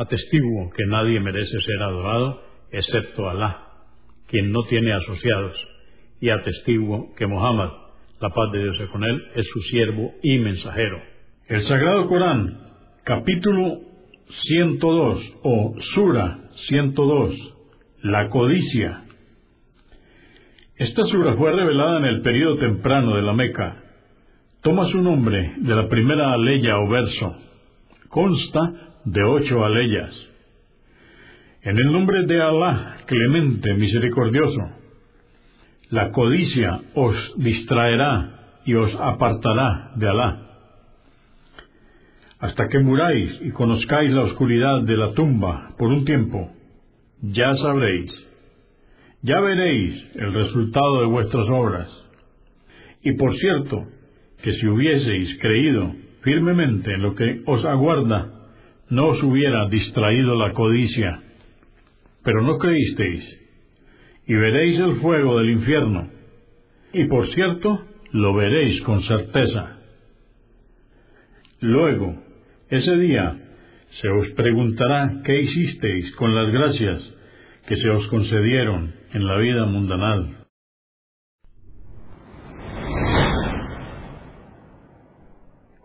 Atestiguo que nadie merece ser adorado excepto Alá, quien no tiene asociados, y atestiguo que Muhammad, la paz de Dios con él, es su siervo y mensajero. El Sagrado Corán, capítulo 102 o Sura 102, la codicia. Esta sura fue revelada en el período temprano de la Meca. Toma su nombre de la primera aleya o verso. Consta de ocho aleyas. En el nombre de Alá, clemente, misericordioso, la codicia os distraerá y os apartará de Alá, hasta que muráis y conozcáis la oscuridad de la tumba por un tiempo, ya sabréis, ya veréis el resultado de vuestras obras. Y por cierto, que si hubieseis creído firmemente en lo que os aguarda, no os hubiera distraído la codicia, pero no creísteis, y veréis el fuego del infierno, y por cierto, lo veréis con certeza. Luego, ese día, se os preguntará qué hicisteis con las gracias que se os concedieron en la vida mundanal.